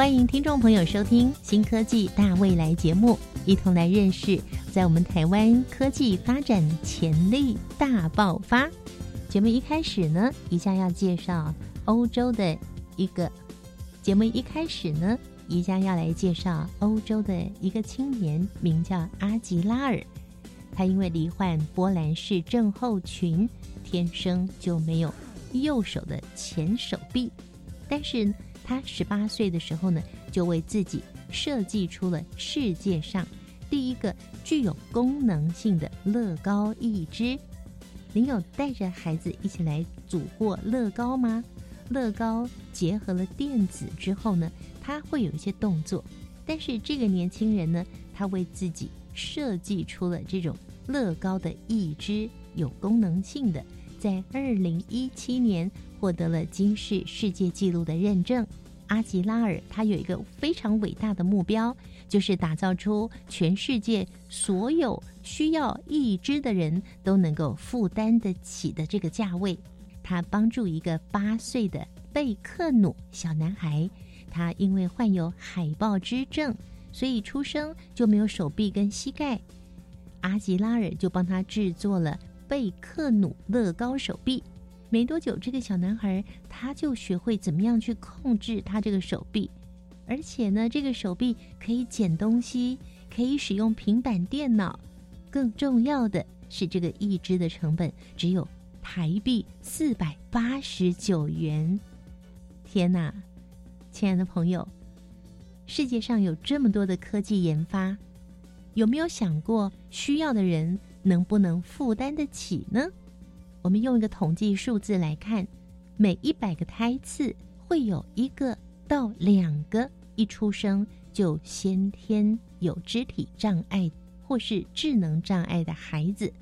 欢迎听众朋友收听《新科技大未来》节目，一同来认识在我们台湾科技发展潜力大爆发。节目一开始呢，一下要介绍欧洲的一个节目。一开始呢，宜家要来介绍欧洲的一个青年，名叫阿吉拉尔。他因为罹患波兰氏症候群，天生就没有右手的前手臂，但是。他十八岁的时候呢，就为自己设计出了世界上第一个具有功能性的乐高义肢。您有带着孩子一起来组过乐高吗？乐高结合了电子之后呢，它会有一些动作。但是这个年轻人呢，他为自己设计出了这种乐高的义肢，有功能性的，在二零一七年获得了金氏世界纪录的认证。阿吉拉尔他有一个非常伟大的目标，就是打造出全世界所有需要义肢的人都能够负担得起的这个价位。他帮助一个八岁的贝克努小男孩，他因为患有海豹肢症，所以出生就没有手臂跟膝盖。阿吉拉尔就帮他制作了贝克努乐高手臂。没多久，这个小男孩他就学会怎么样去控制他这个手臂，而且呢，这个手臂可以捡东西，可以使用平板电脑。更重要的是，这个义肢的成本只有台币四百八十九元。天哪，亲爱的朋友，世界上有这么多的科技研发，有没有想过需要的人能不能负担得起呢？我们用一个统计数字来看，每一百个胎次会有一个到两个一出生就先天有肢体障碍或是智能障碍的孩子。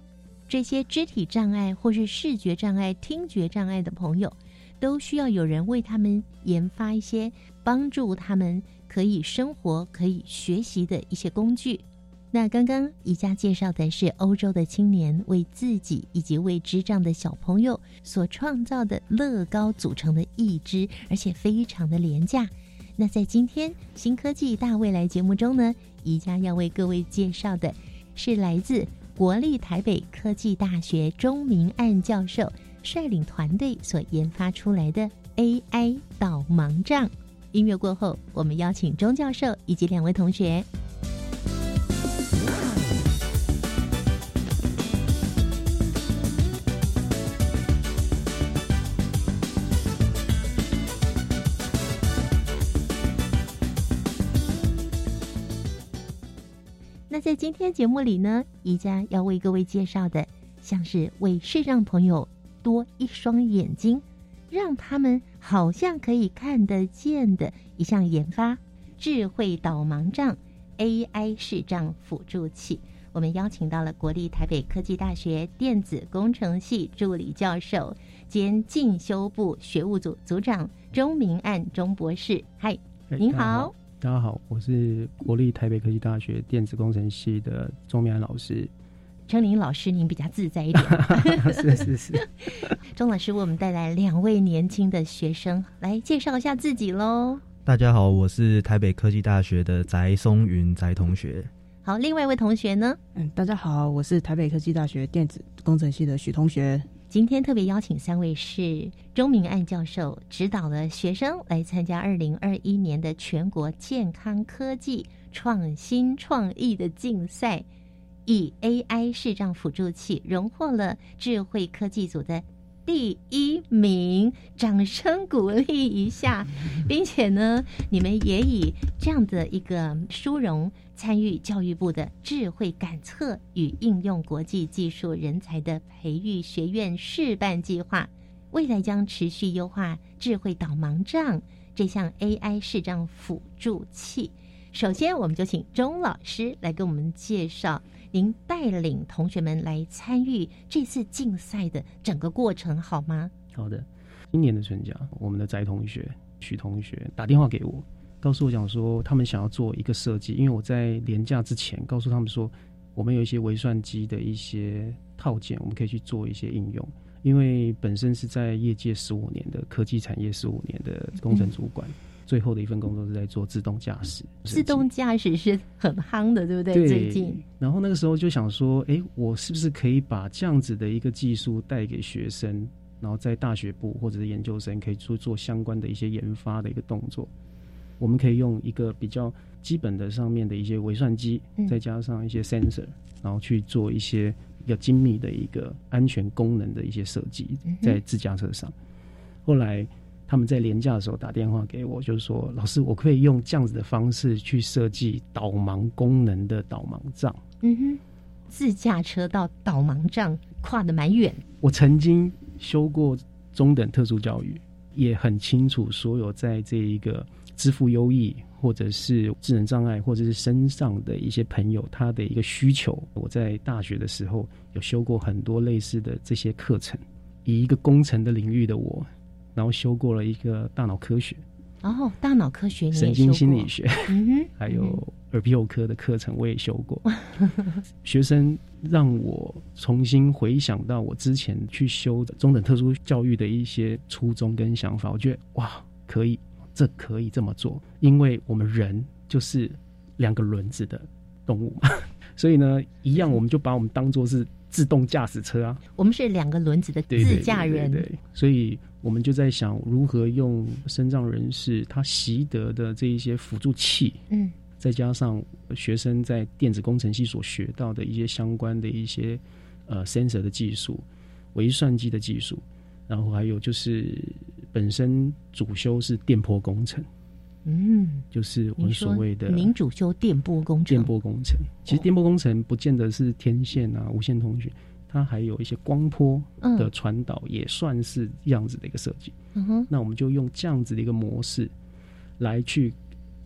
这些肢体障碍或是视觉障碍、听觉障碍的朋友，都需要有人为他们研发一些帮助他们可以生活、可以学习的一些工具。那刚刚宜家介绍的是欧洲的青年为自己以及为智障的小朋友所创造的乐高组成的义肢，而且非常的廉价。那在今天新科技大未来节目中呢，宜家要为各位介绍的是来自国立台北科技大学钟明岸教授率领团队所研发出来的 AI 导盲杖。音乐过后，我们邀请钟教授以及两位同学。今天节目里呢，宜家要为各位介绍的，像是为视障朋友多一双眼睛，让他们好像可以看得见的一项研发——智慧导盲杖 AI 视障辅助器。我们邀请到了国立台北科技大学电子工程系助理教授兼进修部学务组组长钟明案钟博士。嗨，您好。大家好，我是国立台北科技大学电子工程系的钟明安老师。称您老师，您比较自在一点。是是是。钟老师为我们带来两位年轻的学生，来介绍一下自己喽。大家好，我是台北科技大学的翟松云翟同学。好，另外一位同学呢？嗯，大家好，我是台北科技大学电子工程系的许同学。今天特别邀请三位是钟明案教授指导的学生来参加二零二一年的全国健康科技创新创意的竞赛，以 AI 视障辅助器荣获了智慧科技组的。第一名，掌声鼓励一下，并且呢，你们也以这样的一个殊荣参与教育部的智慧感测与应用国际技术人才的培育学院示范计划，未来将持续优化智慧导盲杖这项 AI 视障辅助器。首先，我们就请钟老师来给我们介绍您带领同学们来参与这次竞赛的整个过程，好吗？好的，今年的春假，我们的翟同学、许同学打电话给我，告诉我讲说，他们想要做一个设计，因为我在廉价之前告诉他们说，我们有一些微算机的一些套件，我们可以去做一些应用。因为本身是在业界十五年的科技产业十五年的工程主管，最后的一份工作是在做自动驾驶。自动驾驶是很夯的，对不对？对。最近，然后那个时候就想说，哎，我是不是可以把这样子的一个技术带给学生，然后在大学部或者是研究生可以做做相关的一些研发的一个动作？我们可以用一个比较基本的上面的一些微算机，再加上一些 sensor，然后去做一些。比较精密的一个安全功能的一些设计，在自驾车上。后来他们在廉价的时候打电话给我，就是说：“老师，我可以用这样子的方式去设计导盲功能的导盲杖。”嗯哼，自驾车到导盲杖跨的蛮远。我曾经修过中等特殊教育，也很清楚所有在这一个支付优异。或者是智能障碍，或者是身上的一些朋友，他的一个需求。我在大学的时候有修过很多类似的这些课程，以一个工程的领域的我，然后修过了一个大脑科学，哦，大脑科学，神经心理学，还有耳鼻喉科的课程我也修过。学生让我重新回想到我之前去修的中等特殊教育的一些初衷跟想法，我觉得哇，可以。这可以这么做，因为我们人就是两个轮子的动物嘛，所以呢，一样我们就把我们当做是自动驾驶车啊。我们是两个轮子的自驾人，对，所以我们就在想如何用身障人士他习得的这一些辅助器，嗯，再加上学生在电子工程系所学到的一些相关的一些呃 sensor 的技术、微算机的技术。然后还有就是本身主修是电波工程，嗯，就是我们所谓的您主修电波工程。电波工程其实电波工程不见得是天线啊、无线通讯，它还有一些光波的传导，也算是这样子的一个设计。嗯哼，那我们就用这样子的一个模式来去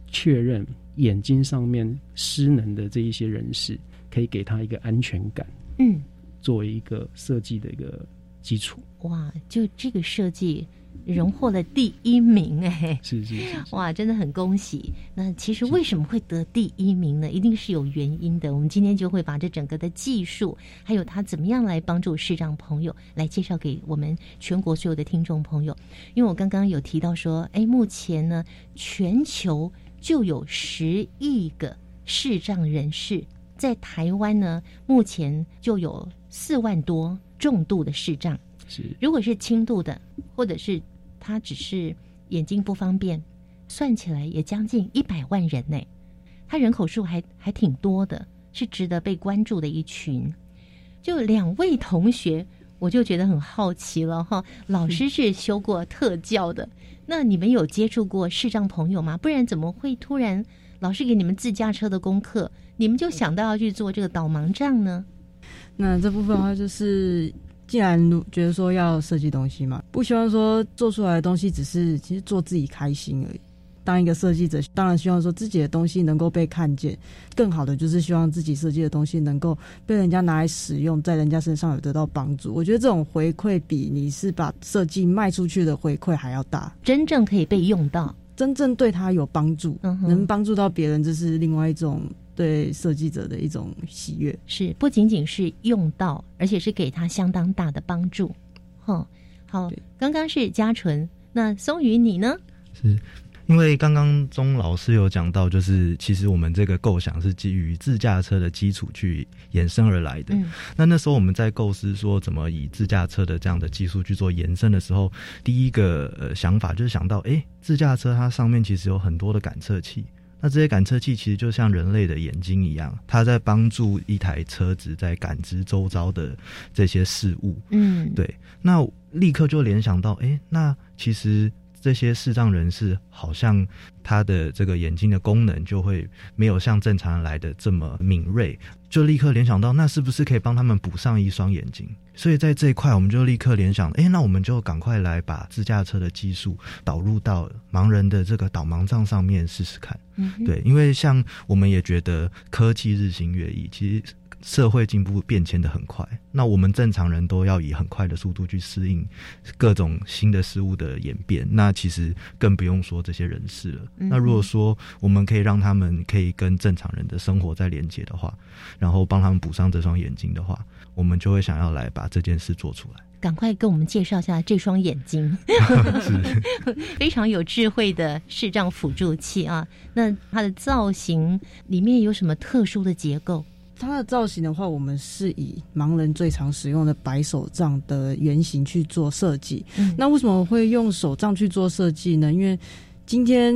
确认眼睛上面失能的这一些人士，可以给他一个安全感。嗯，作为一个设计的一个。基础哇，就这个设计荣获了第一名哎，是是是哇，真的很恭喜。那其实为什么会得第一名呢？一定是有原因的。我们今天就会把这整个的技术，还有他怎么样来帮助视障朋友，来介绍给我们全国所有的听众朋友。因为我刚刚有提到说，哎，目前呢，全球就有十亿个视障人士，在台湾呢，目前就有四万多。重度的视障是，如果是轻度的，或者是他只是眼睛不方便，算起来也将近一百万人呢。他人口数还还挺多的，是值得被关注的一群。就两位同学，我就觉得很好奇了哈。老师是修过特教的，那你们有接触过视障朋友吗？不然怎么会突然老师给你们自驾车的功课，你们就想到要去做这个导盲杖呢？那这部分的话，就是既然觉得说要设计东西嘛，不希望说做出来的东西只是其实做自己开心而已。当一个设计者，当然希望说自己的东西能够被看见，更好的就是希望自己设计的东西能够被人家拿来使用，在人家身上有得到帮助。我觉得这种回馈比你是把设计卖出去的回馈还要大，真正可以被用到，真正对他有帮助，能帮助到别人，这是另外一种。对设计者的一种喜悦，是不仅仅是用到，而且是给他相当大的帮助。哈，好，刚刚是嘉纯，那松宇你呢？是因为刚刚钟老师有讲到，就是其实我们这个构想是基于自驾车的基础去延伸而来的。那那时候我们在构思说怎么以自驾车的这样的技术去做延伸的时候，第一个呃想法就是想到，哎，自驾车它上面其实有很多的感测器。那这些感测器其实就像人类的眼睛一样，它在帮助一台车子在感知周遭的这些事物。嗯，对。那立刻就联想到，哎，那其实这些视障人士好像他的这个眼睛的功能就会没有像正常人来的这么敏锐，就立刻联想到，那是不是可以帮他们补上一双眼睛？所以在这一块，我们就立刻联想，哎，那我们就赶快来把自驾车的技术导入到盲人的这个导盲杖上面试试看。嗯对，因为像我们也觉得科技日新月异，其实。社会进步变迁的很快，那我们正常人都要以很快的速度去适应各种新的事物的演变，那其实更不用说这些人士了。那如果说我们可以让他们可以跟正常人的生活再连接的话，然后帮他们补上这双眼睛的话，我们就会想要来把这件事做出来。赶快跟我们介绍一下这双眼睛，非常有智慧的视障辅助器啊！那它的造型里面有什么特殊的结构？它的造型的话，我们是以盲人最常使用的白手杖的原型去做设计。那为什么会用手杖去做设计呢？因为今天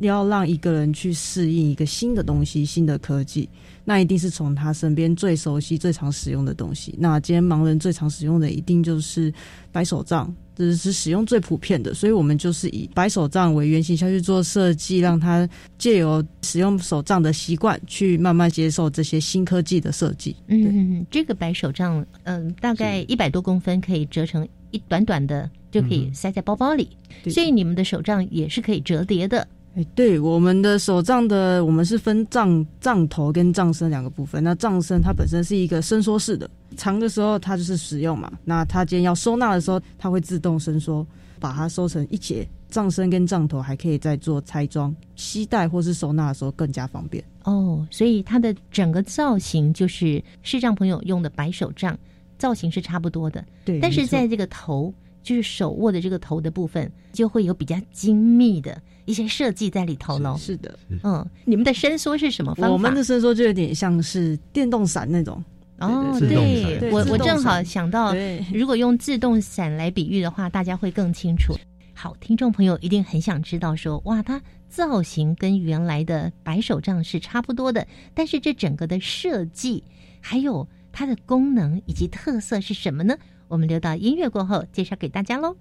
要让一个人去适应一个新的东西、新的科技，那一定是从他身边最熟悉、最常使用的东西。那今天盲人最常使用的一定就是白手杖。这是使用最普遍的，所以我们就是以白手杖为原型下去做设计，让他借由使用手杖的习惯，去慢慢接受这些新科技的设计。嗯，这个白手杖，嗯，大概一百多公分，可以折成一短短的，就可以塞在包包里。所以你们的手杖也是可以折叠的。哎，对，我们的手杖的，我们是分杖杖头跟杖身两个部分。那杖身它本身是一个伸缩式的，长的时候它就是使用嘛。那它今天要收纳的时候，它会自动伸缩，把它收成一节。杖身跟杖头还可以再做拆装，携带或是收纳的时候更加方便。哦，所以它的整个造型就是视障朋友用的白手杖造型是差不多的。对，但是在这个头。就是手握的这个头的部分，就会有比较精密的一些设计在里头喽。是的，嗯，你们的伸缩是什么方法？我们的伸缩就有点像是电动伞那种。哦，对，我我正好想到，如果用自动伞来比喻的话，大家会更清楚。好，听众朋友一定很想知道，说哇，它造型跟原来的白手杖是差不多的，但是这整个的设计还有它的功能以及特色是什么呢？我们留到音乐过后介绍给大家喽。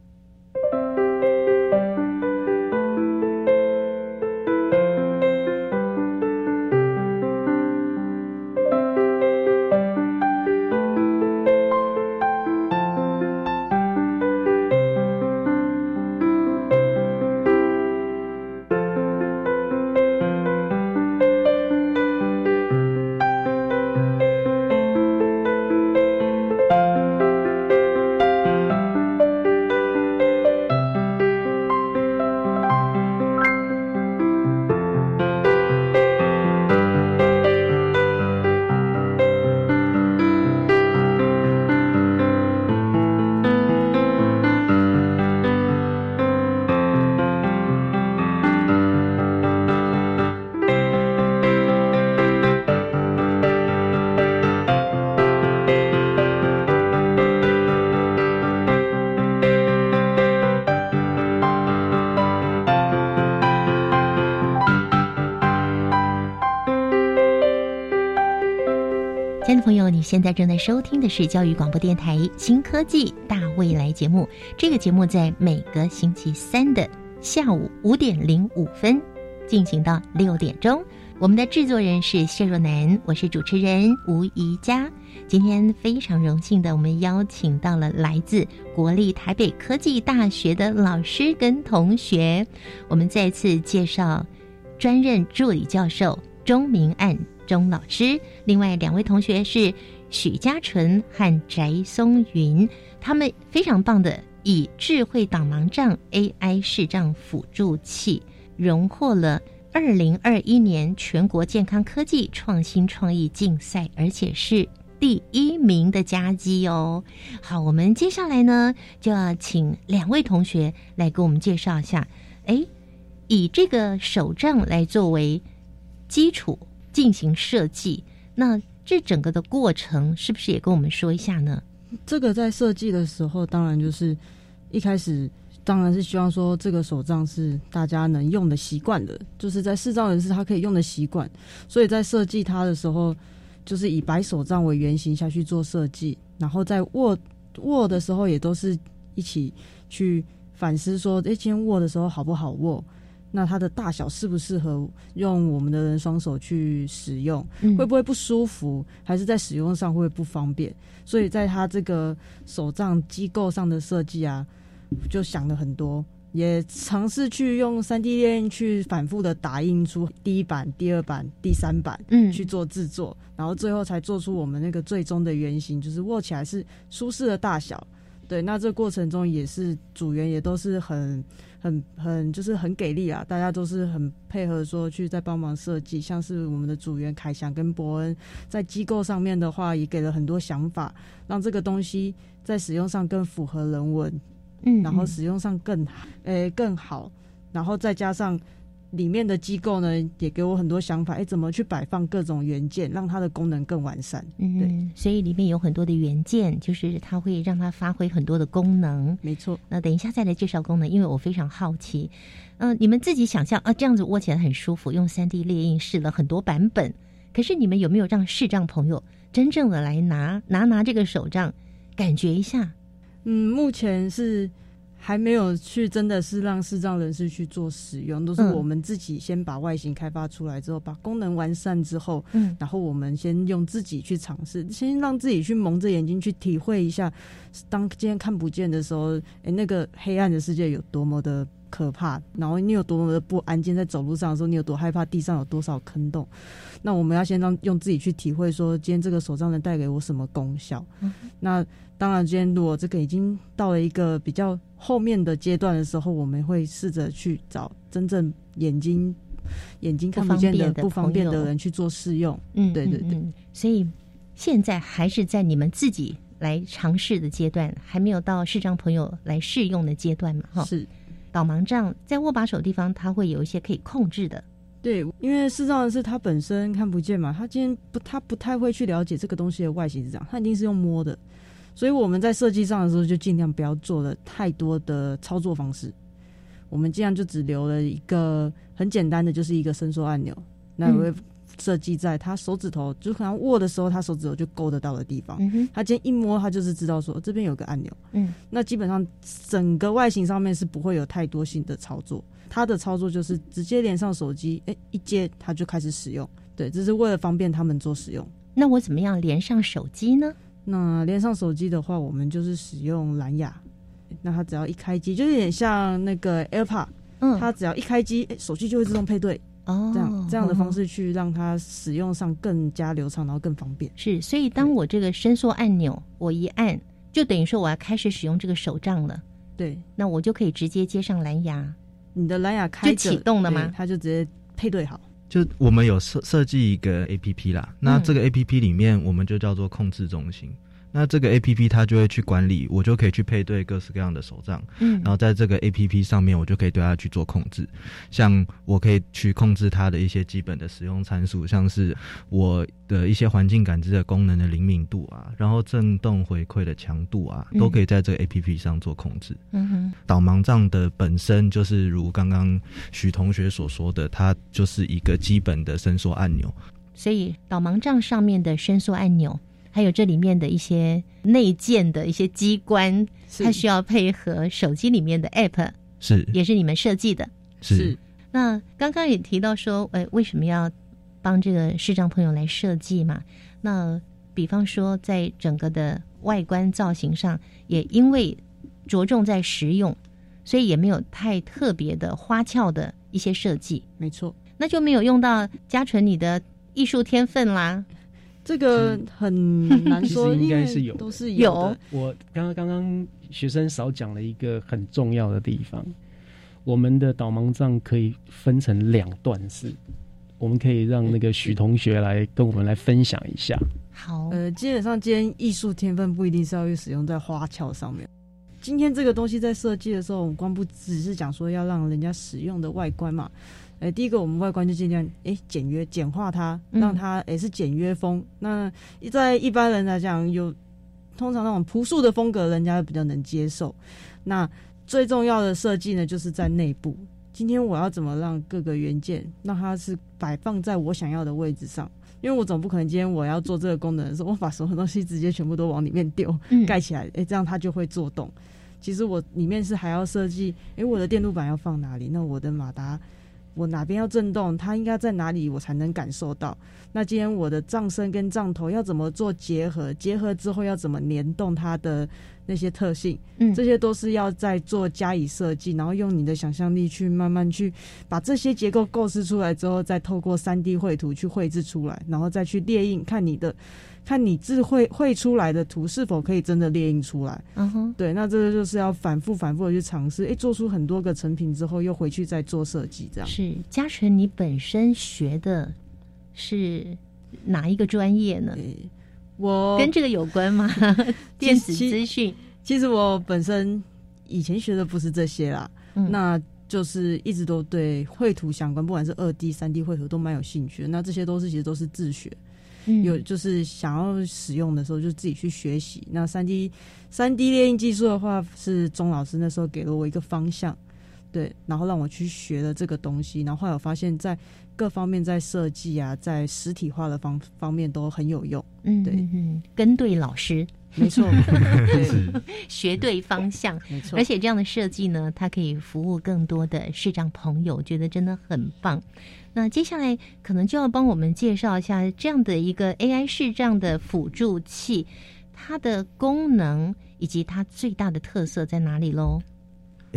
现在正在收听的是教育广播电台新科技大未来节目。这个节目在每个星期三的下午五点零五分进行到六点钟。我们的制作人是谢若楠，我是主持人吴怡佳。今天非常荣幸的，我们邀请到了来自国立台北科技大学的老师跟同学。我们再次介绍专任助理教授钟明案钟老师，另外两位同学是。许家纯和翟松云，他们非常棒的，以智慧导盲杖 AI 视障辅助器荣获了二零二一年全国健康科技创新创意竞赛，而且是第一名的佳绩哦。好，我们接下来呢就要请两位同学来给我们介绍一下，哎，以这个手杖来作为基础进行设计，那。这整个的过程是不是也跟我们说一下呢？这个在设计的时候，当然就是一开始当然是希望说这个手杖是大家能用的习惯的，就是在视障人士他可以用的习惯，所以在设计它的时候，就是以白手杖为原型下去做设计，然后在握握的时候也都是一起去反思说，哎，今天握的时候好不好握？那它的大小适不适合用我们的人双手去使用？会不会不舒服？还是在使用上会不方便？所以在它这个手账机构上的设计啊，就想了很多。也尝试去用三 D 列印去反复的打印出第一版、第二版、第三版，嗯，去做制作，然后最后才做出我们那个最终的原型，就是握起来是舒适的大小。对，那这过程中也是组员也都是很、很、很，就是很给力啊！大家都是很配合，说去在帮忙设计。像是我们的组员凯翔跟伯恩，在机构上面的话，也给了很多想法，让这个东西在使用上更符合人文。嗯，然后使用上更诶更好，然后再加上里面的机构呢，也给我很多想法，哎，怎么去摆放各种元件，让它的功能更完善。嗯，对，所以里面有很多的元件，就是它会让它发挥很多的功能。没错。那等一下再来介绍功能，因为我非常好奇。嗯，你们自己想象啊，这样子握起来很舒服，用三 D 列印试了很多版本，可是你们有没有让视障朋友真正的来拿拿拿这个手杖，感觉一下？嗯，目前是还没有去，真的是让视障人士去做使用，都是我们自己先把外形开发出来之后，把功能完善之后，嗯，然后我们先用自己去尝试，先让自己去蒙着眼睛去体会一下，当今天看不见的时候，哎，那个黑暗的世界有多么的。可怕，然后你有多么的不安？静在走路上的时候，你有多害怕？地上有多少坑洞？那我们要先让用自己去体会，说今天这个手杖能带给我什么功效？那当然，今天如果这个已经到了一个比较后面的阶段的时候，我们会试着去找真正眼睛眼睛看不见的不方便的人去做试用。嗯，对对对。所以现在还是在你们自己来尝试的阶段，还没有到视障朋友来试用的阶段嘛？哈，是。导盲杖在握把手地方，它会有一些可以控制的。对，因为视障人士他本身看不见嘛，他今天不，他不太会去了解这个东西的外形是这样，他一定是用摸的。所以我们在设计上的时候，就尽量不要做了太多的操作方式。我们尽量就只留了一个很简单的，就是一个伸缩按钮。那会。设计在他手指头，就可能握的时候，他手指头就够得到的地方。他今天一摸，他就是知道说这边有个按钮。嗯，那基本上整个外形上面是不会有太多新的操作。他的操作就是直接连上手机，哎，一接他就开始使用。对，这是为了方便他们做使用。那我怎么样连上手机呢？那连上手机的话，我们就是使用蓝牙。那他只要一开机，就有点像那个 AirPod。嗯，他只要一开机，哎，手机就会自动配对。哦，这样这样的方式去让它使用上更加流畅，然后更方便。是，所以当我这个伸缩按钮我一按，就等于说我要开始使用这个手杖了。对，那我就可以直接接上蓝牙。你的蓝牙开就启动了吗？它就直接配对好。就我们有设设计一个 A P P 啦，那这个 A P P 里面我们就叫做控制中心。那这个 A P P 它就会去管理，我就可以去配对各式各样的手账，嗯，然后在这个 A P P 上面，我就可以对它去做控制，像我可以去控制它的一些基本的使用参数，像是我的一些环境感知的功能的灵敏度啊，然后震动回馈的强度啊，都可以在这个 A P P 上做控制。嗯哼，导盲杖的本身就是如刚刚许同学所说的，它就是一个基本的伸缩按钮，所以导盲杖上面的伸缩按钮。还有这里面的一些内建的一些机关，它需要配合手机里面的 App，是也是你们设计的。是那刚刚也提到说，呃，为什么要帮这个视障朋友来设计嘛？那比方说，在整个的外观造型上，也因为着重在实用，所以也没有太特别的花俏的一些设计。没错，那就没有用到嘉纯你的艺术天分啦。这个很难说，应该是有，都是有。我刚刚刚刚学生少讲了一个很重要的地方，我们的导盲杖可以分成两段式，我们可以让那个许同学来跟我们来分享一下。好，呃，基本上今天艺术天分不一定是要去使用在花俏上面。今天这个东西在设计的时候，我们光不只是讲说要让人家使用的外观嘛。哎，第一个我们外观就尽量哎简约简化它，让它也是简约风。那在一般人来讲，有通常那种朴素的风格，人家比较能接受。那最重要的设计呢，就是在内部。今天我要怎么让各个元件让它是摆放在我想要的位置上？因为我总不可能今天我要做这个功能的时候，我把所有东西直接全部都往里面丢，盖起来，哎，这样它就会做动。其实我里面是还要设计，诶，我的电路板要放哪里？那我的马达。我哪边要震动，它应该在哪里，我才能感受到？那今天我的藏身跟藏头要怎么做结合？结合之后要怎么联动它的那些特性？嗯，这些都是要在做加以设计，然后用你的想象力去慢慢去把这些结构构思出来之后，再透过三 D 绘图去绘制出来，然后再去列印，看你的。看你智绘绘出来的图是否可以真的列印出来？嗯哼，对，那这个就是要反复反复的去尝试，哎，做出很多个成品之后，又回去再做设计，这样。是嘉诚，你本身学的是哪一个专业呢？我跟这个有关吗？电子资讯。其实我本身以前学的不是这些啦，那就是一直都对绘图相关，不管是二 D、三 D 绘图都蛮有兴趣。那这些都是其实都是自学。有就是想要使用的时候，就自己去学习。那三 D 三 D 列印技术的话，是钟老师那时候给了我一个方向，对，然后让我去学了这个东西。然后后来我发现，在各方面，在设计啊，在实体化的方方面都很有用。嗯，对，嗯跟对老师。没错，学对方向，没错。而且这样的设计呢，它可以服务更多的视障朋友，觉得真的很棒。那接下来可能就要帮我们介绍一下这样的一个 AI 视障的辅助器，它的功能以及它最大的特色在哪里喽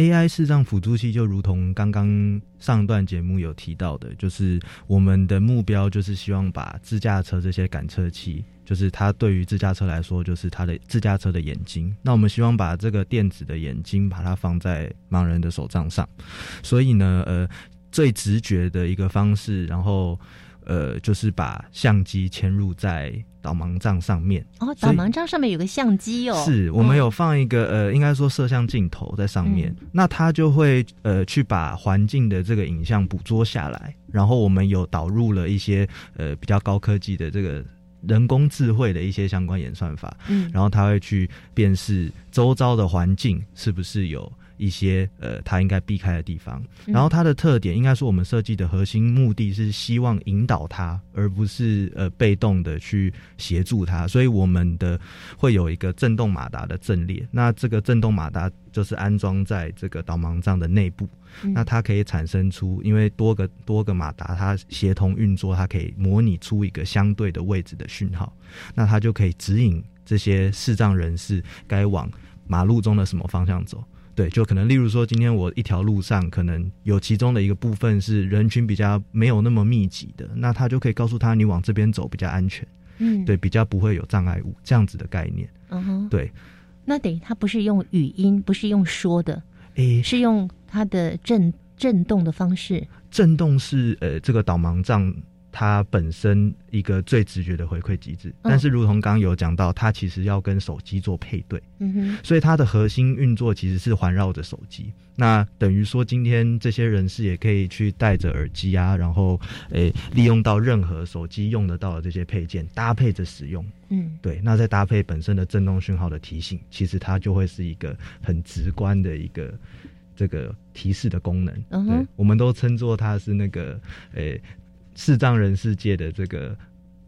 ？AI 视障辅助器就如同刚刚上段节目有提到的，就是我们的目标就是希望把自驾车这些感测器。就是它对于自驾车来说，就是它的自驾车的眼睛。那我们希望把这个电子的眼睛，把它放在盲人的手杖上。所以呢，呃，最直觉的一个方式，然后呃，就是把相机嵌入在导盲杖上面。哦，导盲杖上面有个相机哦。是我们有放一个呃，应该说摄像镜头在上面。那它就会呃，去把环境的这个影像捕捉下来。然后我们有导入了一些呃比较高科技的这个。人工智慧的一些相关演算法，嗯，然后它会去辨识周遭的环境是不是有一些呃，它应该避开的地方。然后它的特点，应该说我们设计的核心目的是希望引导它，而不是呃被动的去协助它。所以我们的会有一个震动马达的阵列，那这个震动马达就是安装在这个导盲杖的内部。那它可以产生出，因为多个多个马达它协同运作，它可以模拟出一个相对的位置的讯号，那它就可以指引这些视障人士该往马路中的什么方向走。对，就可能例如说，今天我一条路上可能有其中的一个部分是人群比较没有那么密集的，那他就可以告诉他你往这边走比较安全。嗯，对，比较不会有障碍物这样子的概念。嗯哼，对。那等于他不是用语音，不是用说的。诶，是用它的震震动的方式。震动是呃，这个导盲杖它本身一个最直觉的回馈机制。但是，如同刚刚有讲到，它其实要跟手机做配对。嗯哼。所以它的核心运作其实是环绕着手机。那等于说，今天这些人士也可以去戴着耳机啊，然后诶，利用到任何手机用得到的这些配件，搭配着使用。嗯，对。那再搭配本身的震动讯号的提醒，其实它就会是一个很直观的一个这个提示的功能。嗯对，我们都称作它是那个诶视障人世界的这个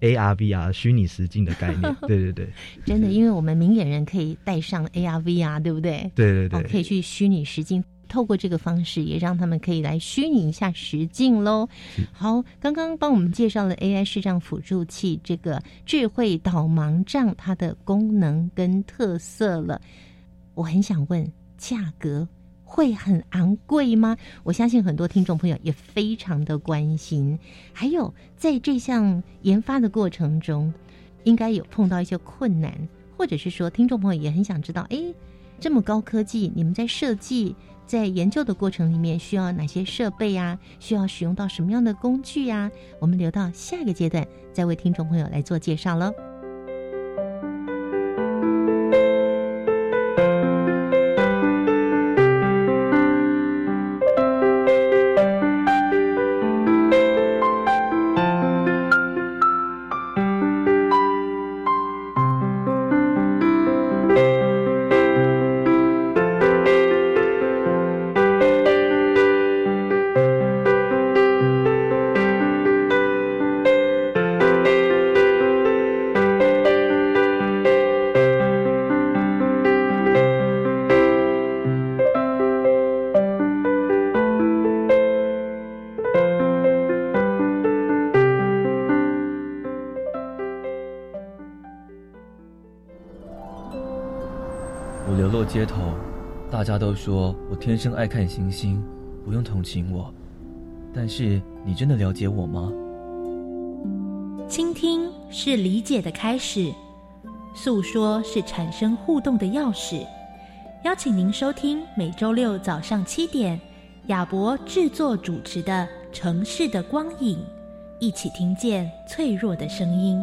ARVR 虚拟实境的概念。对对对，真的，因为我们明眼人可以戴上 ARVR，对不对？对对对，可以去虚拟实境。透过这个方式，也让他们可以来虚拟一下实境喽。好，刚刚帮我们介绍了 AI 视障辅助器这个智慧导盲杖，它的功能跟特色了。我很想问，价格会很昂贵吗？我相信很多听众朋友也非常的关心。还有，在这项研发的过程中，应该有碰到一些困难，或者是说，听众朋友也很想知道，哎，这么高科技，你们在设计？在研究的过程里面，需要哪些设备呀？需要使用到什么样的工具呀？我们留到下一个阶段再为听众朋友来做介绍喽。都说我天生爱看星星，不用同情我。但是你真的了解我吗？倾听是理解的开始，诉说是产生互动的钥匙。邀请您收听每周六早上七点，亚博制作主持的《城市的光影》，一起听见脆弱的声音。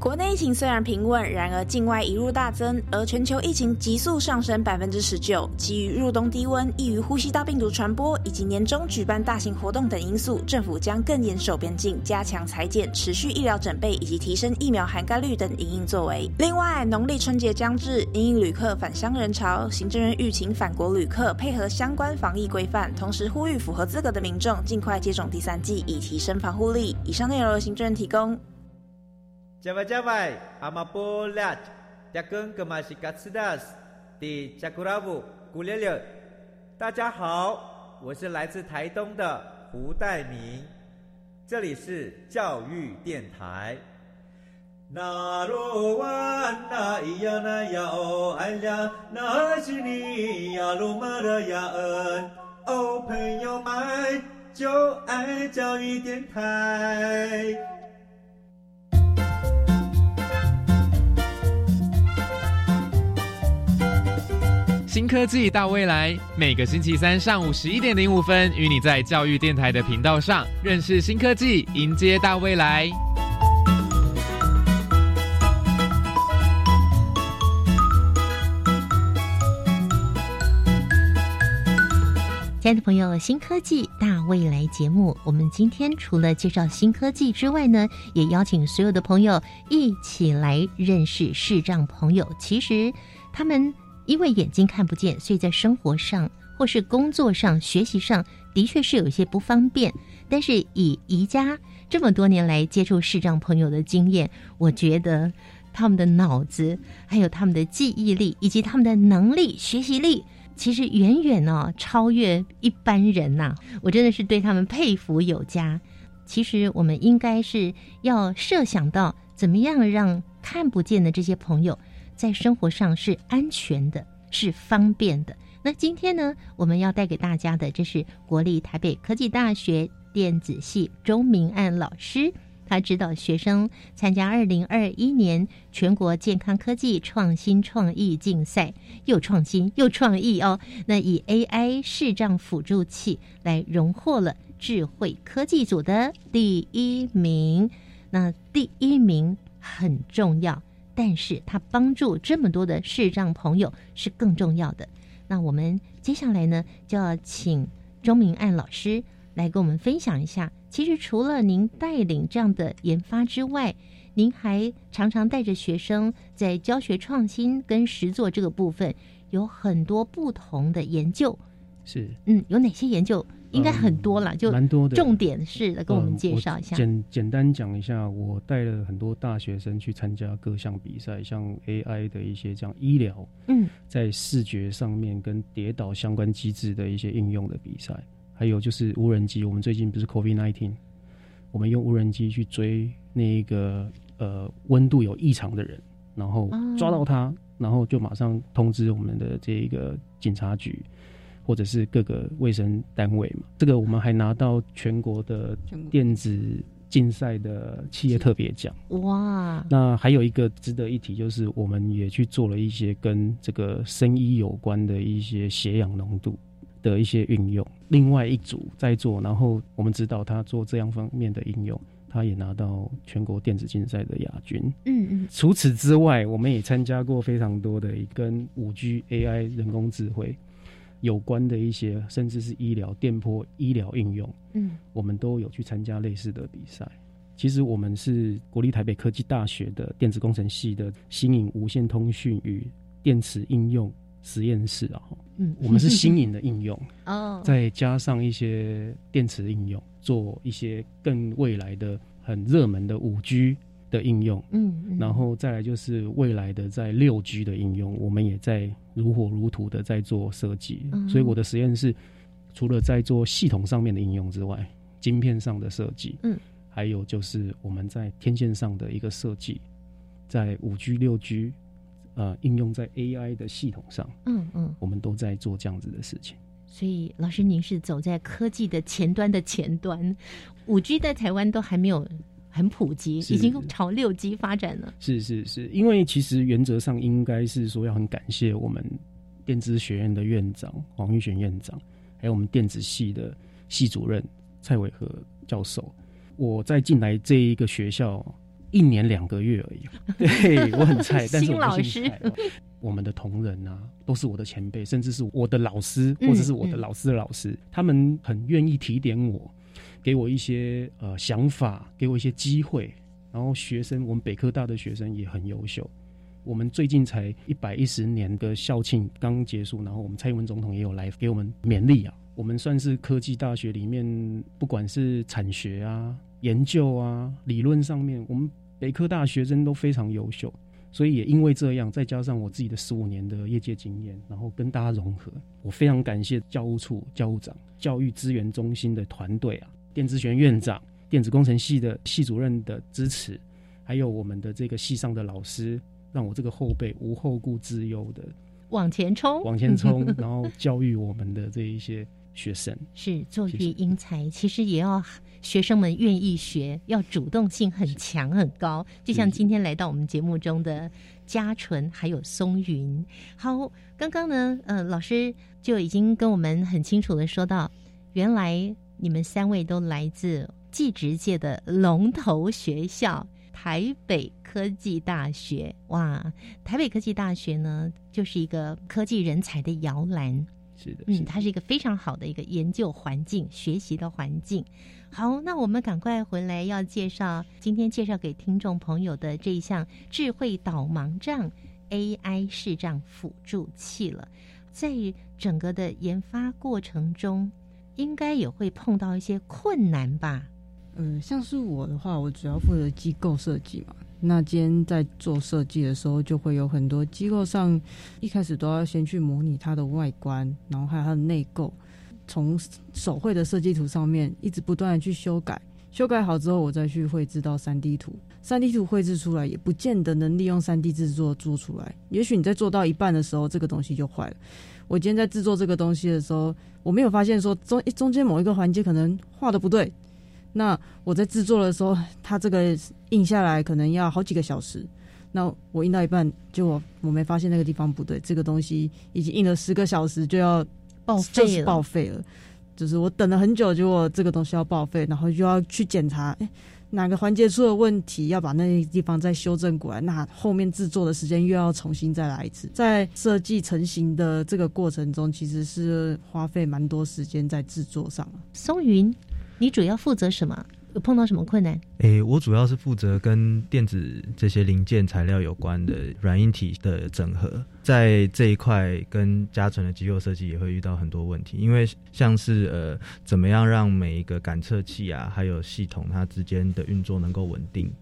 国内疫情虽然平稳，然而境外移入大增，而全球疫情急速上升百分之十九。基于入冬低温、易于呼吸道病毒传播以及年终举办大型活动等因素，政府将更严守边境，加强裁剪、持续医疗准备以及提升疫苗涵盖率等营运作为。另外，农历春节将至，因应旅客返乡人潮，行政院欲请返国旅客配合相关防疫规范，同时呼吁符合资格的民众尽快接种第三剂，以提升防护力。以上内容由行政院提供。加外加外，阿玛波拉，加根格玛西卡斯达斯，迪加古拉布古列列。大家好，我是来自台东的胡代明，这里是教育电台。那罗哇那咿呀那呀哦哎呀，那是你呀鲁玛的呀恩哦，朋友们就爱教育电台。新科技大未来，每个星期三上午十一点零五分，与你在教育电台的频道上认识新科技，迎接大未来。亲爱的朋友，新科技大未来节目，我们今天除了介绍新科技之外呢，也邀请所有的朋友一起来认识视障朋友。其实他们。因为眼睛看不见，所以在生活上或是工作上、学习上的确是有一些不方便。但是以宜家这么多年来接触视障朋友的经验，我觉得他们的脑子、还有他们的记忆力以及他们的能力、学习力，其实远远呢超越一般人呐。我真的是对他们佩服有加。其实我们应该是要设想到怎么样让看不见的这些朋友。在生活上是安全的，是方便的。那今天呢，我们要带给大家的，这是国立台北科技大学电子系周明案老师，他指导学生参加二零二一年全国健康科技创新创意竞赛，又创新又创意哦。那以 AI 视障辅助器来荣获了智慧科技组的第一名。那第一名很重要。但是它帮助这么多的视障朋友是更重要的。那我们接下来呢，就要请钟明爱老师来跟我们分享一下。其实除了您带领这样的研发之外，您还常常带着学生在教学创新跟实作这个部分有很多不同的研究。是，嗯，有哪些研究？应该很多了，就蛮多的。重点是来跟我们介绍一下。简简单讲一下，我带了很多大学生去参加各项比赛，像 AI 的一些这样医疗，嗯，在视觉上面跟跌倒相关机制的一些应用的比赛，还有就是无人机。我们最近不是 COVID nineteen，我们用无人机去追那个呃温度有异常的人，然后抓到他，然后就马上通知我们的这个警察局。或者是各个卫生单位嘛，这个我们还拿到全国的电子竞赛的企业特别奖。哇！那还有一个值得一提，就是我们也去做了一些跟这个生医有关的一些血氧浓度的一些运用。另外一组在做，然后我们指导他做这样方面的应用，他也拿到全国电子竞赛的亚军。嗯嗯。除此之外，我们也参加过非常多的跟五 G AI 人工智慧。有关的一些，甚至是医疗电波医疗应用，嗯，我们都有去参加类似的比赛。其实我们是国立台北科技大学的电子工程系的新颖无线通讯与电池应用实验室啊。嗯，我们是新颖的应用 哦，再加上一些电池应用，做一些更未来的很热门的五 G 的应用。嗯，然后再来就是未来的在六 G 的应用，我们也在如火如荼的在做设计。所以我的实验室除了在做系统上面的应用之外，晶片上的设计，嗯。还有就是我们在天线上的一个设计，在五 G、六 G，呃，应用在 AI 的系统上，嗯嗯，我们都在做这样子的事情。所以，老师您是走在科技的前端的前端，五 G 在台湾都还没有很普及，已经朝六 G 发展了。是是是，因为其实原则上应该是说要很感谢我们电子学院的院长黄玉璇院长，还有我们电子系的系主任蔡伟和教授。我在进来这一个学校一年两个月而已，对我很菜，但是我是菜。我们的同仁啊，都是我的前辈，甚至是我的老师，或者是我的老师的老师，他们很愿意提点我，给我一些呃想法，给我一些机会。然后学生，我们北科大的学生也很优秀。我们最近才一百一十年的校庆刚结束，然后我们蔡英文总统也有来给我们勉励啊。我们算是科技大学里面，不管是产学啊。研究啊，理论上面，我们北科大学生都非常优秀，所以也因为这样，再加上我自己的十五年的业界经验，然后跟大家融合，我非常感谢教务处教务长、教育资源中心的团队啊，电子学院院长、电子工程系的系主任的支持，还有我们的这个系上的老师，让我这个后辈无后顾之忧的往前冲，往前冲，然后教育我们的这一些学生，是作育英才，其实也要。学生们愿意学，要主动性很强很高，就像今天来到我们节目中的嘉纯还有松云。好，刚刚呢，呃，老师就已经跟我们很清楚的说到，原来你们三位都来自技职界的龙头学校——台北科技大学。哇，台北科技大学呢，就是一个科技人才的摇篮。是的，嗯，它是一个非常好的一个研究环境、学习的环境。好，那我们赶快回来要介绍今天介绍给听众朋友的这一项智慧导盲杖 AI 视障辅助器了。在整个的研发过程中，应该也会碰到一些困难吧？呃，像是我的话，我主要负责机构设计嘛。那今天在做设计的时候，就会有很多机构上一开始都要先去模拟它的外观，然后还有它的内构，从手绘的设计图上面一直不断的去修改，修改好之后，我再去绘制到三 D 图。三 D 图绘制出来，也不见得能利用三 D 制作做出来。也许你在做到一半的时候，这个东西就坏了。我今天在制作这个东西的时候，我没有发现说中中间某一个环节可能画的不对。那我在制作的时候，它这个印下来可能要好几个小时。那我印到一半，就我我没发现那个地方不对，这个东西已经印了十个小时就要报废了。报废了，就是我等了很久，结果这个东西要报废，然后就要去检查，哎，哪个环节出了问题，要把那些地方再修正过来。那后面制作的时间又要重新再来一次。在设计成型的这个过程中，其实是花费蛮多时间在制作上了松云。你主要负责什么？有碰到什么困难？诶，我主要是负责跟电子这些零件材料有关的软硬体的整合，在这一块跟嘉纯的机构设计也会遇到很多问题，因为像是呃，怎么样让每一个感测器啊，还有系统它之间的运作能够稳定。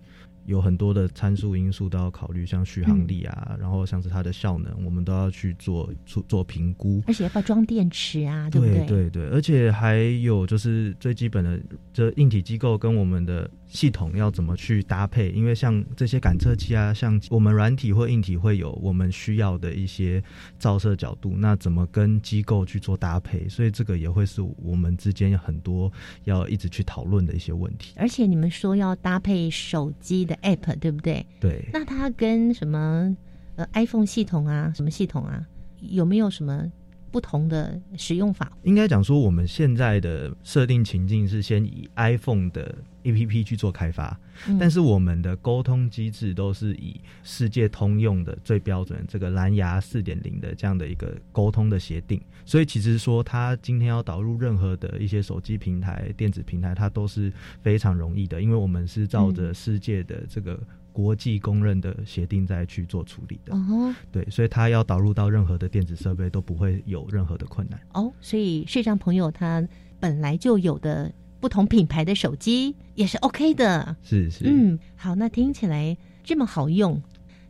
有很多的参数因素都要考虑，像续航力啊，然后像是它的效能，我们都要去做做做评估。而且要不要装电池啊？对？对对，而且还有就是最基本的，这硬体机构跟我们的。系统要怎么去搭配？因为像这些感测器啊，像我们软体或硬体会有我们需要的一些照射角度，那怎么跟机构去做搭配？所以这个也会是我们之间很多要一直去讨论的一些问题。而且你们说要搭配手机的 App，对不对？对。那它跟什么呃 iPhone 系统啊，什么系统啊，有没有什么不同的使用法？应该讲说，我们现在的设定情境是先以 iPhone 的 APP 去做开发，但是我们的沟通机制都是以世界通用的最标准这个蓝牙四点零的这样的一个沟通的协定。所以其实说，它今天要导入任何的一些手机平台、电子平台，它都是非常容易的，因为我们是照着世界的这个。国际公认的协定再去做处理的，哦，对，所以它要导入到任何的电子设备都不会有任何的困难。哦，所以视障朋友他本来就有的不同品牌的手机也是 OK 的。是是，嗯，好，那听起来这么好用，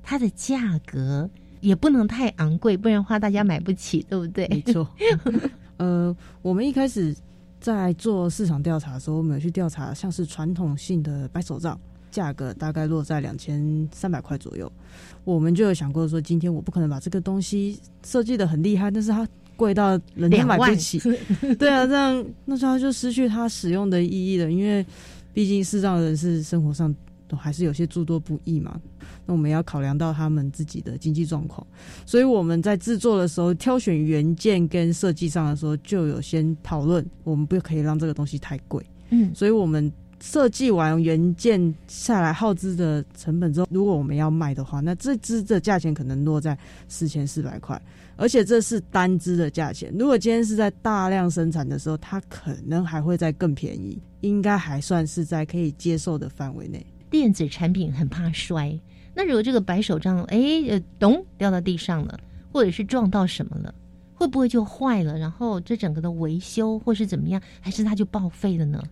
它的价格也不能太昂贵，不然的话大家买不起，对不对？没错。呃，我们一开始在做市场调查的时候，我们有去调查像是传统性的白手杖。价格大概落在两千三百块左右，我们就有想过说，今天我不可能把这个东西设计的很厉害，但是它贵到人家买不起。对啊，这样那时候就失去它使用的意义了。因为毕竟视障人士生活上都还是有些诸多不易嘛。那我们要考量到他们自己的经济状况，所以我们在制作的时候，挑选原件跟设计上的时候，就有先讨论，我们不可以让这个东西太贵。嗯，所以我们。设计完原件下来耗资的成本之后，如果我们要卖的话，那这支的价钱可能落在四千四百块，而且这是单支的价钱。如果今天是在大量生产的时候，它可能还会再更便宜，应该还算是在可以接受的范围内。电子产品很怕摔，那如果这个白手杖哎咚掉到地上了，或者是撞到什么了，会不会就坏了？然后这整个的维修或是怎么样，还是它就报废了呢？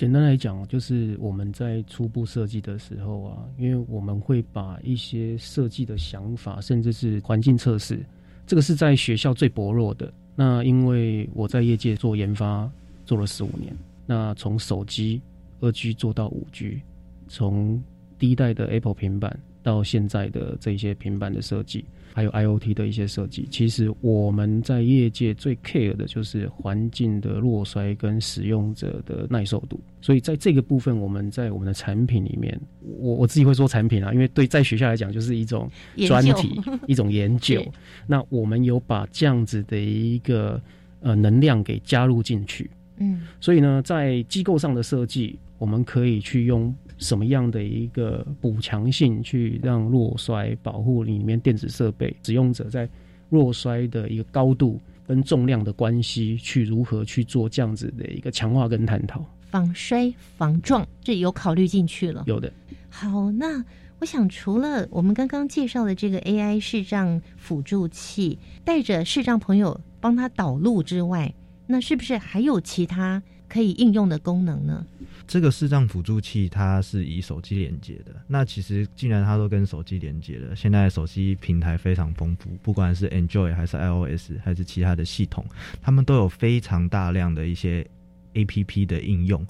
简单来讲，就是我们在初步设计的时候啊，因为我们会把一些设计的想法，甚至是环境测试，这个是在学校最薄弱的。那因为我在业界做研发做了十五年，那从手机二 G 做到五 G，从第一代的 Apple 平板到现在的这些平板的设计。还有 IOT 的一些设计，其实我们在业界最 care 的就是环境的落衰跟使用者的耐受度。所以在这个部分，我们在我们的产品里面，我我自己会说产品啊，因为对在学校来讲就是一种专题、一种研究。那我们有把这样子的一个呃能量给加入进去。嗯，所以呢，在机构上的设计，我们可以去用。什么样的一个补强性去让弱衰保护里面电子设备使用者在弱衰的一个高度跟重量的关系，去如何去做这样子的一个强化跟探讨？防摔防撞，这有考虑进去了。有的。好，那我想除了我们刚刚介绍的这个 AI 视障辅助器，带着视障朋友帮他导路之外，那是不是还有其他可以应用的功能呢？这个视障辅助器它是以手机连接的。那其实既然它都跟手机连接了，现在手机平台非常丰富，不管是 Android 还是 iOS 还是其他的系统，他们都有非常大量的一些 APP 的应用。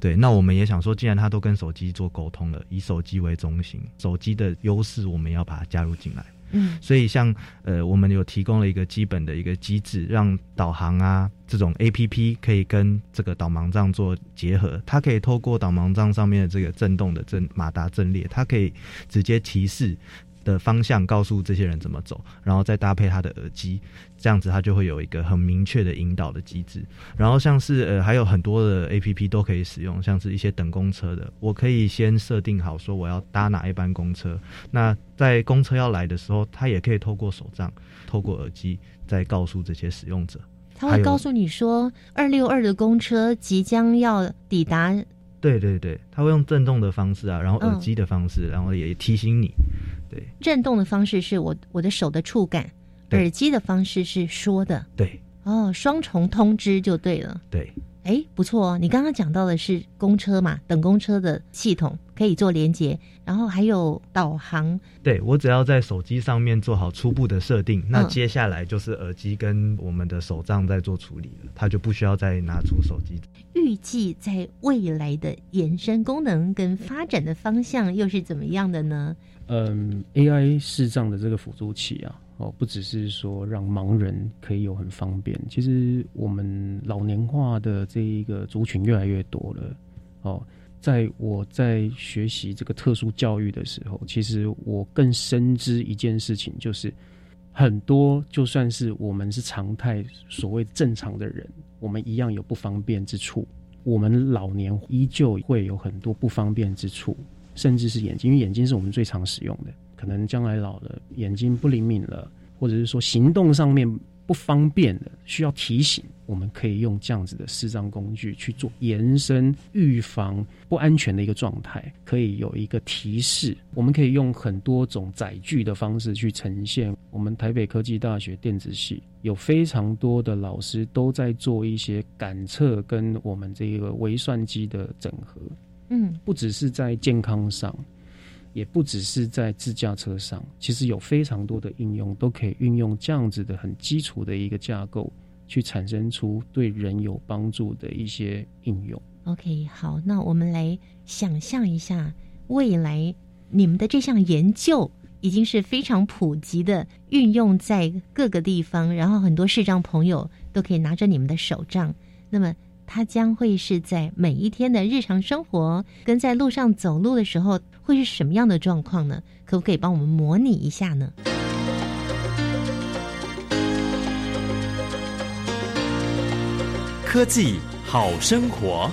对，那我们也想说，既然它都跟手机做沟通了，以手机为中心，手机的优势我们要把它加入进来。嗯，所以像呃，我们有提供了一个基本的一个机制，让导航啊这种 A P P 可以跟这个导盲杖做结合。它可以透过导盲杖上面的这个震动的震马达阵列，它可以直接提示。的方向告诉这些人怎么走，然后再搭配他的耳机，这样子他就会有一个很明确的引导的机制。然后像是呃还有很多的 A P P 都可以使用，像是一些等公车的，我可以先设定好说我要搭哪一班公车，那在公车要来的时候，他也可以透过手杖、透过耳机再告诉这些使用者。他会告诉你说二六二的公车即将要抵达。对对对，他会用震动的方式啊，然后耳机的方式，然后也提醒你。对，震动的方式是我我的手的触感，耳机的方式是说的。对，哦，双重通知就对了。对，哎，不错哦。你刚刚讲到的是公车嘛，等公车的系统可以做连接，然后还有导航。对我只要在手机上面做好初步的设定，那接下来就是耳机跟我们的手杖在做处理了，它就不需要再拿出手机。预计在未来的延伸功能跟发展的方向又是怎么样的呢？嗯，AI 视障的这个辅助器啊，哦，不只是说让盲人可以有很方便，其实我们老年化的这一个族群越来越多了。哦，在我在学习这个特殊教育的时候，其实我更深知一件事情，就是很多就算是我们是常态所谓正常的人，我们一样有不方便之处。我们老年依旧会有很多不方便之处，甚至是眼睛，因为眼睛是我们最常使用的。可能将来老了，眼睛不灵敏了，或者是说行动上面不方便的，需要提醒，我们可以用这样子的视障工具去做延伸、预防不安全的一个状态，可以有一个提示。我们可以用很多种载具的方式去呈现。我们台北科技大学电子系有非常多的老师都在做一些感测跟我们这个微算机的整合。嗯，不只是在健康上。也不只是在自驾车上，其实有非常多的应用都可以运用这样子的很基础的一个架构，去产生出对人有帮助的一些应用。OK，好，那我们来想象一下，未来你们的这项研究已经是非常普及的，运用在各个地方，然后很多视障朋友都可以拿着你们的手杖，那么它将会是在每一天的日常生活跟在路上走路的时候。会是什么样的状况呢？可不可以帮我们模拟一下呢？科技好生活。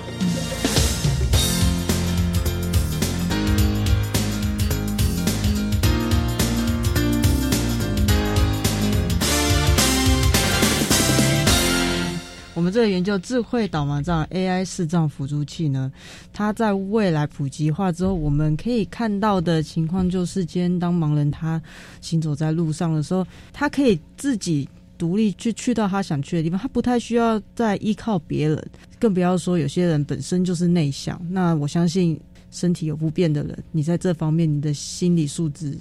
们这个研究智慧导盲杖 AI 视障辅助器呢，它在未来普及化之后，我们可以看到的情况就是，今天当盲人他行走在路上的时候，他可以自己独立去去到他想去的地方，他不太需要再依靠别人，更不要说有些人本身就是内向。那我相信身体有不便的人，你在这方面你的心理素质。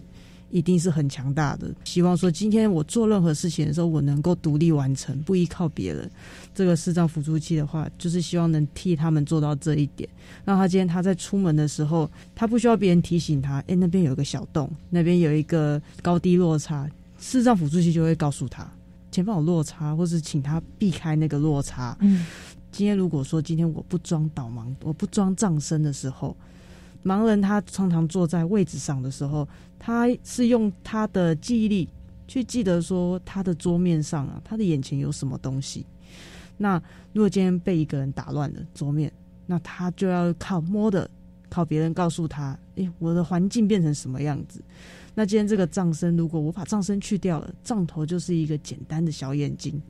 一定是很强大的。希望说，今天我做任何事情的时候，我能够独立完成，不依靠别人。这个视障辅助器的话，就是希望能替他们做到这一点。那他今天他在出门的时候，他不需要别人提醒他，哎，那边有一个小洞，那边有一个高低落差，视障辅助器就会告诉他前方有落差，或是请他避开那个落差。嗯，今天如果说今天我不装导盲，我不装藏身的时候。盲人他常常坐在位置上的时候，他是用他的记忆力去记得说他的桌面上啊，他的眼前有什么东西。那如果今天被一个人打乱了桌面，那他就要靠摸的，靠别人告诉他，诶，我的环境变成什么样子。那今天这个藏身，如果我把藏身去掉了，藏头就是一个简单的小眼睛。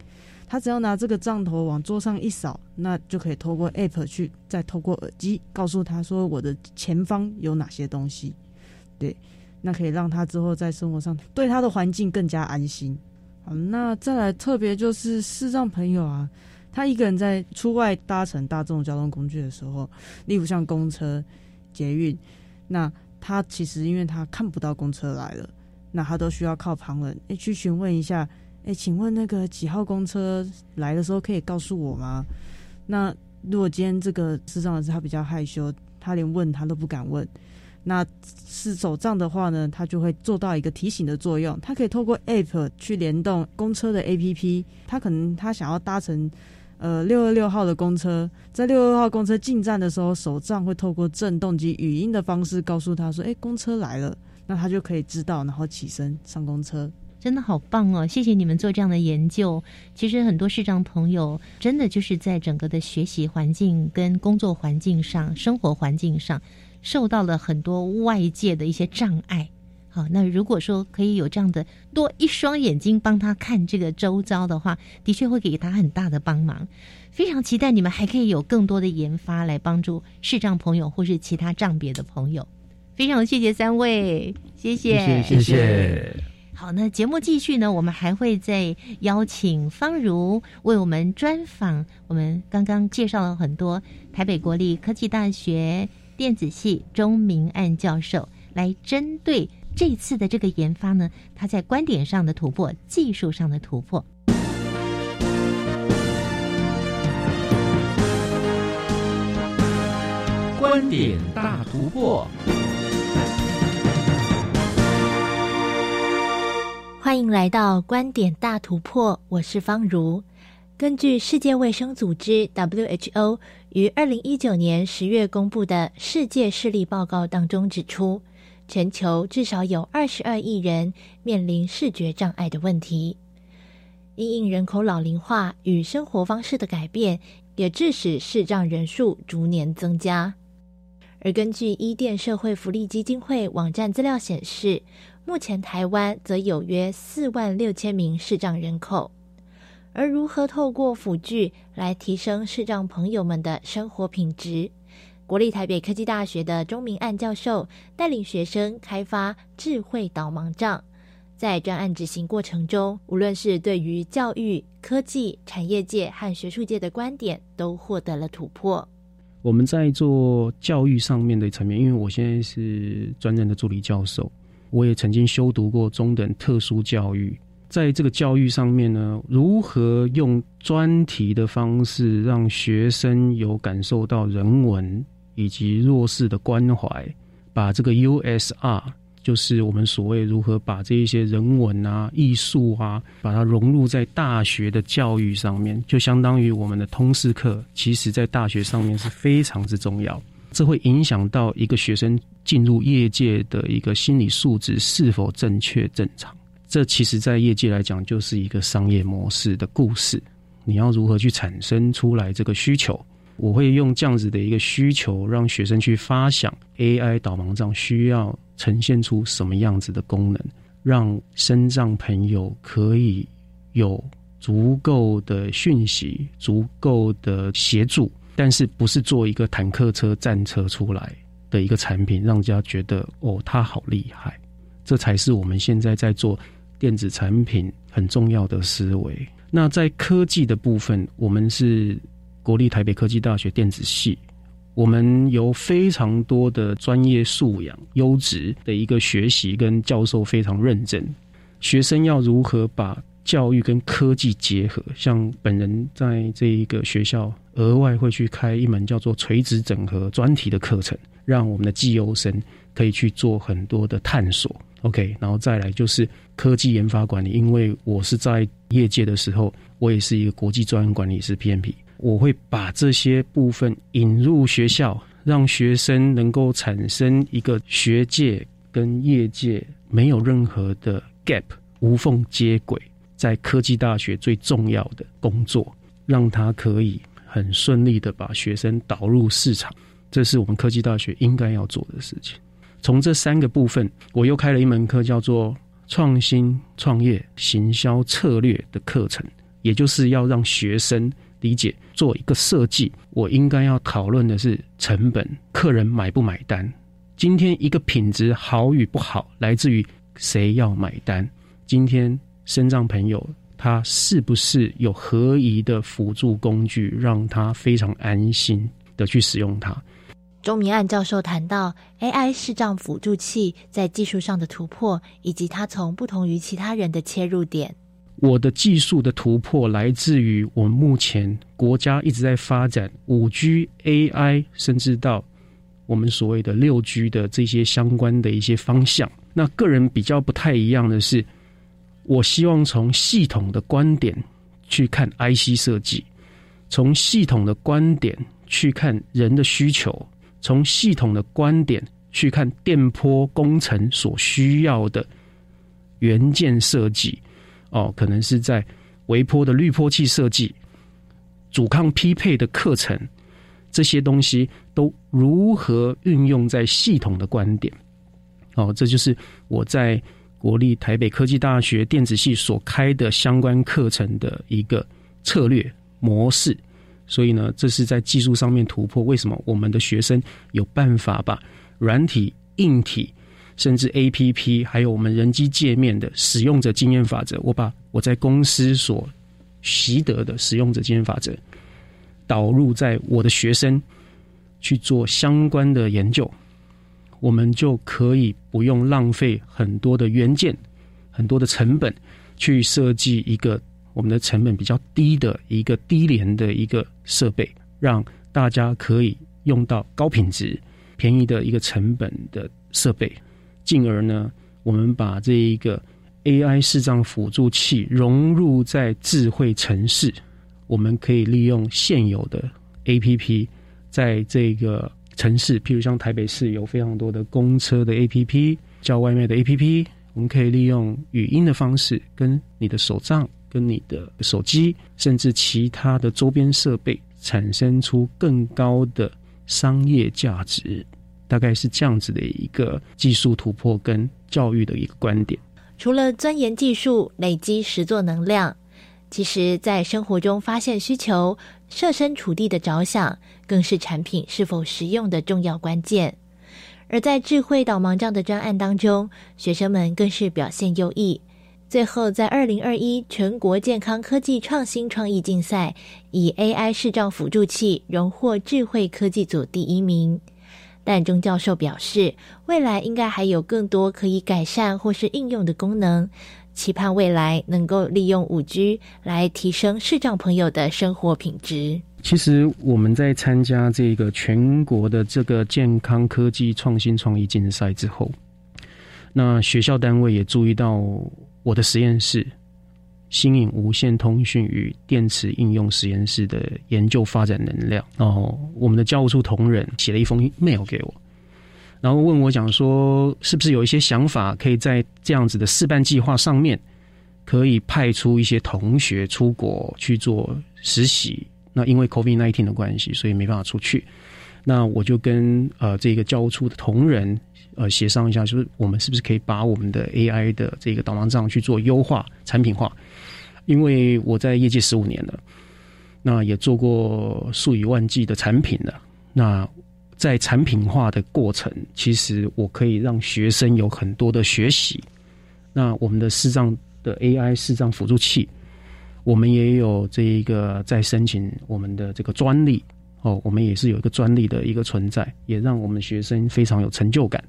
他只要拿这个杖头往桌上一扫，那就可以透过 App 去，再透过耳机告诉他说我的前方有哪些东西。对，那可以让他之后在生活上对他的环境更加安心。好，那再来特别就是视障朋友啊，他一个人在出外搭乘大众交通工具的时候，例如像公车、捷运，那他其实因为他看不到公车来了，那他都需要靠旁人诶去询问一下。哎，请问那个几号公车来的时候可以告诉我吗？那如果今天这个视障人士他比较害羞，他连问他都不敢问，那是手账的话呢，他就会做到一个提醒的作用。他可以透过 App 去联动公车的 APP，他可能他想要搭乘呃六二六号的公车，在六二六号公车进站的时候，手账会透过震动及语音的方式告诉他说：“哎，公车来了。”那他就可以知道，然后起身上公车。真的好棒哦！谢谢你们做这样的研究。其实很多视障朋友真的就是在整个的学习环境、跟工作环境上、生活环境上，受到了很多外界的一些障碍。好，那如果说可以有这样的多一双眼睛帮他看这个周遭的话，的确会给他很大的帮忙。非常期待你们还可以有更多的研发来帮助视障朋友或是其他障别的朋友。非常谢谢三位，谢谢，谢谢。好，那节目继续呢，我们还会再邀请方如为我们专访。我们刚刚介绍了很多台北国立科技大学电子系钟明案教授，来针对这次的这个研发呢，他在观点上的突破，技术上的突破。观点大突破。欢迎来到观点大突破，我是方如。根据世界卫生组织 （WHO） 于二零一九年十月公布的世界视力报告当中指出，全球至少有二十二亿人面临视觉障碍的问题。因应人口老龄化与生活方式的改变，也致使视障人数逐年增加。而根据伊甸社会福利基金会网站资料显示，目前台湾则有约四万六千名视障人口。而如何透过辅具来提升视障朋友们的生活品质？国立台北科技大学的钟明案教授带领学生开发智慧导盲杖，在专案执行过程中，无论是对于教育、科技、产业界和学术界的观点，都获得了突破。我们在做教育上面的层面，因为我现在是专任的助理教授，我也曾经修读过中等特殊教育。在这个教育上面呢，如何用专题的方式让学生有感受到人文？以及弱势的关怀，把这个 USR，就是我们所谓如何把这一些人文啊、艺术啊，把它融入在大学的教育上面，就相当于我们的通识课，其实在大学上面是非常之重要。这会影响到一个学生进入业界的一个心理素质是否正确正常。这其实，在业界来讲，就是一个商业模式的故事。你要如何去产生出来这个需求？我会用这样子的一个需求，让学生去发想 AI 导盲杖需要呈现出什么样子的功能，让身障朋友可以有足够的讯息、足够的协助，但是不是做一个坦克车、战车出来的一个产品，让人家觉得哦，他好厉害，这才是我们现在在做电子产品很重要的思维。那在科技的部分，我们是。国立台北科技大学电子系，我们有非常多的专业素养、优质的一个学习，跟教授非常认真。学生要如何把教育跟科技结合？像本人在这一个学校，额外会去开一门叫做垂直整合专题的课程，让我们的绩优生可以去做很多的探索。OK，然后再来就是科技研发管理，因为我是在业界的时候，我也是一个国际专业管理师 PMP。我会把这些部分引入学校，让学生能够产生一个学界跟业界没有任何的 gap，无缝接轨，在科技大学最重要的工作，让他可以很顺利的把学生导入市场，这是我们科技大学应该要做的事情。从这三个部分，我又开了一门课，叫做创新创业行销策略的课程，也就是要让学生。理解做一个设计，我应该要讨论的是成本，客人买不买单？今天一个品质好与不好，来自于谁要买单？今天身障朋友他是不是有合宜的辅助工具，让他非常安心的去使用它？钟明案教授谈到 AI 视障辅助器在技术上的突破，以及它从不同于其他人的切入点。我的技术的突破来自于我们目前国家一直在发展五 G AI，甚至到我们所谓的六 G 的这些相关的一些方向。那个人比较不太一样的是，我希望从系统的观点去看 IC 设计，从系统的观点去看人的需求，从系统的观点去看电波工程所需要的元件设计。哦，可能是在微波的滤波器设计、阻抗匹配的课程，这些东西都如何运用在系统的观点？哦，这就是我在国立台北科技大学电子系所开的相关课程的一个策略模式。所以呢，这是在技术上面突破。为什么我们的学生有办法把软体、硬体？甚至 A P P，还有我们人机界面的使用者经验法则，我把我在公司所习得的使用者经验法则导入在我的学生去做相关的研究，我们就可以不用浪费很多的元件、很多的成本去设计一个我们的成本比较低的一个低廉的一个设备，让大家可以用到高品质、便宜的一个成本的设备。进而呢，我们把这一个 AI 视障辅助器融入在智慧城市，我们可以利用现有的 APP，在这个城市，譬如像台北市有非常多的公车的 APP、叫外卖的 APP，我们可以利用语音的方式，跟你的手账、跟你的手机，甚至其他的周边设备，产生出更高的商业价值。大概是这样子的一个技术突破跟教育的一个观点。除了钻研技术、累积实作能量，其实，在生活中发现需求、设身处地的着想，更是产品是否实用的重要关键。而在智慧导盲杖的专案当中，学生们更是表现优异。最后，在二零二一全国健康科技创新创意竞赛，以 AI 视障辅助器荣获智慧科技组第一名。但钟教授表示，未来应该还有更多可以改善或是应用的功能，期盼未来能够利用五 G 来提升视障朋友的生活品质。其实我们在参加这个全国的这个健康科技创新创意竞赛之后，那学校单位也注意到我的实验室。新颖无线通讯与电池应用实验室的研究发展能量。然后，我们的教务处同仁写了一封 mail 给我，然后问我讲说，是不是有一些想法，可以在这样子的示范计划上面，可以派出一些同学出国去做实习。那因为 COVID nineteen 的关系，所以没办法出去。那我就跟呃这个教务处的同仁呃协商一下，就是我们是不是可以把我们的 AI 的这个导盲杖去做优化、产品化。因为我在业界十五年了，那也做过数以万计的产品了。那在产品化的过程，其实我可以让学生有很多的学习。那我们的视障的 AI 视障辅助器，我们也有这一个在申请我们的这个专利哦，我们也是有一个专利的一个存在，也让我们学生非常有成就感。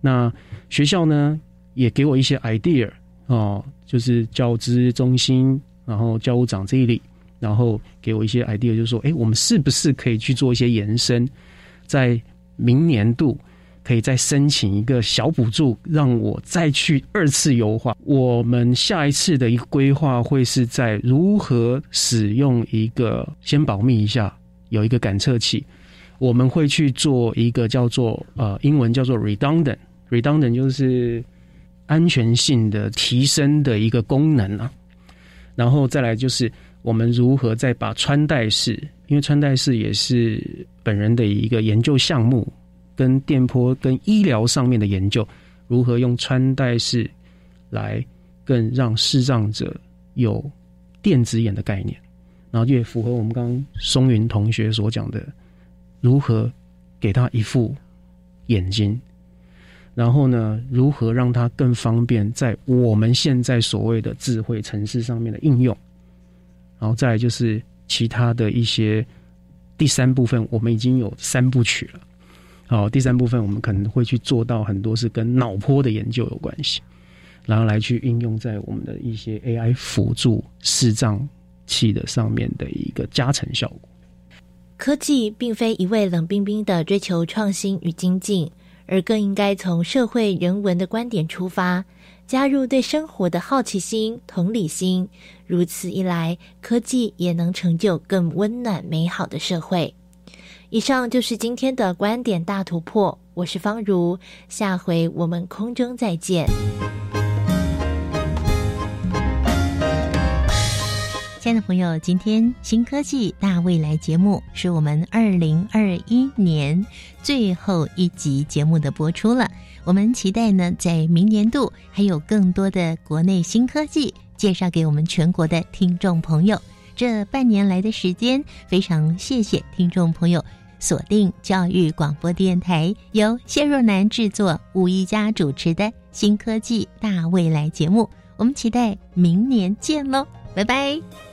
那学校呢，也给我一些 idea。哦，就是教资中心，然后教务长这一里，然后给我一些 idea，就是说，哎，我们是不是可以去做一些延伸，在明年度可以再申请一个小补助，让我再去二次优化。我们下一次的一个规划会是在如何使用一个，先保密一下，有一个感测器，我们会去做一个叫做呃，英文叫做 redundant，redundant 就是。安全性的提升的一个功能啊，然后再来就是我们如何再把穿戴式，因为穿戴式也是本人的一个研究项目，跟电波跟医疗上面的研究，如何用穿戴式来更让视障者有电子眼的概念，然后也符合我们刚刚松云同学所讲的，如何给他一副眼睛。然后呢？如何让它更方便在我们现在所谓的智慧城市上面的应用？然后再就是其他的一些第三部分，我们已经有三部曲了。好，第三部分我们可能会去做到很多是跟脑波的研究有关系，然后来去应用在我们的一些 AI 辅助视障器的上面的一个加成效果。科技并非一味冷冰冰的追求创新与精进。而更应该从社会人文的观点出发，加入对生活的好奇心、同理心。如此一来，科技也能成就更温暖美好的社会。以上就是今天的观点大突破，我是方如，下回我们空中再见。亲爱的朋友，今天新科技大未来节目是我们二零二一年最后一集节目的播出了。我们期待呢，在明年度还有更多的国内新科技介绍给我们全国的听众朋友。这半年来的时间，非常谢谢听众朋友锁定教育广播电台，由谢若楠制作、吴一佳主持的新科技大未来节目。我们期待明年见喽，拜拜。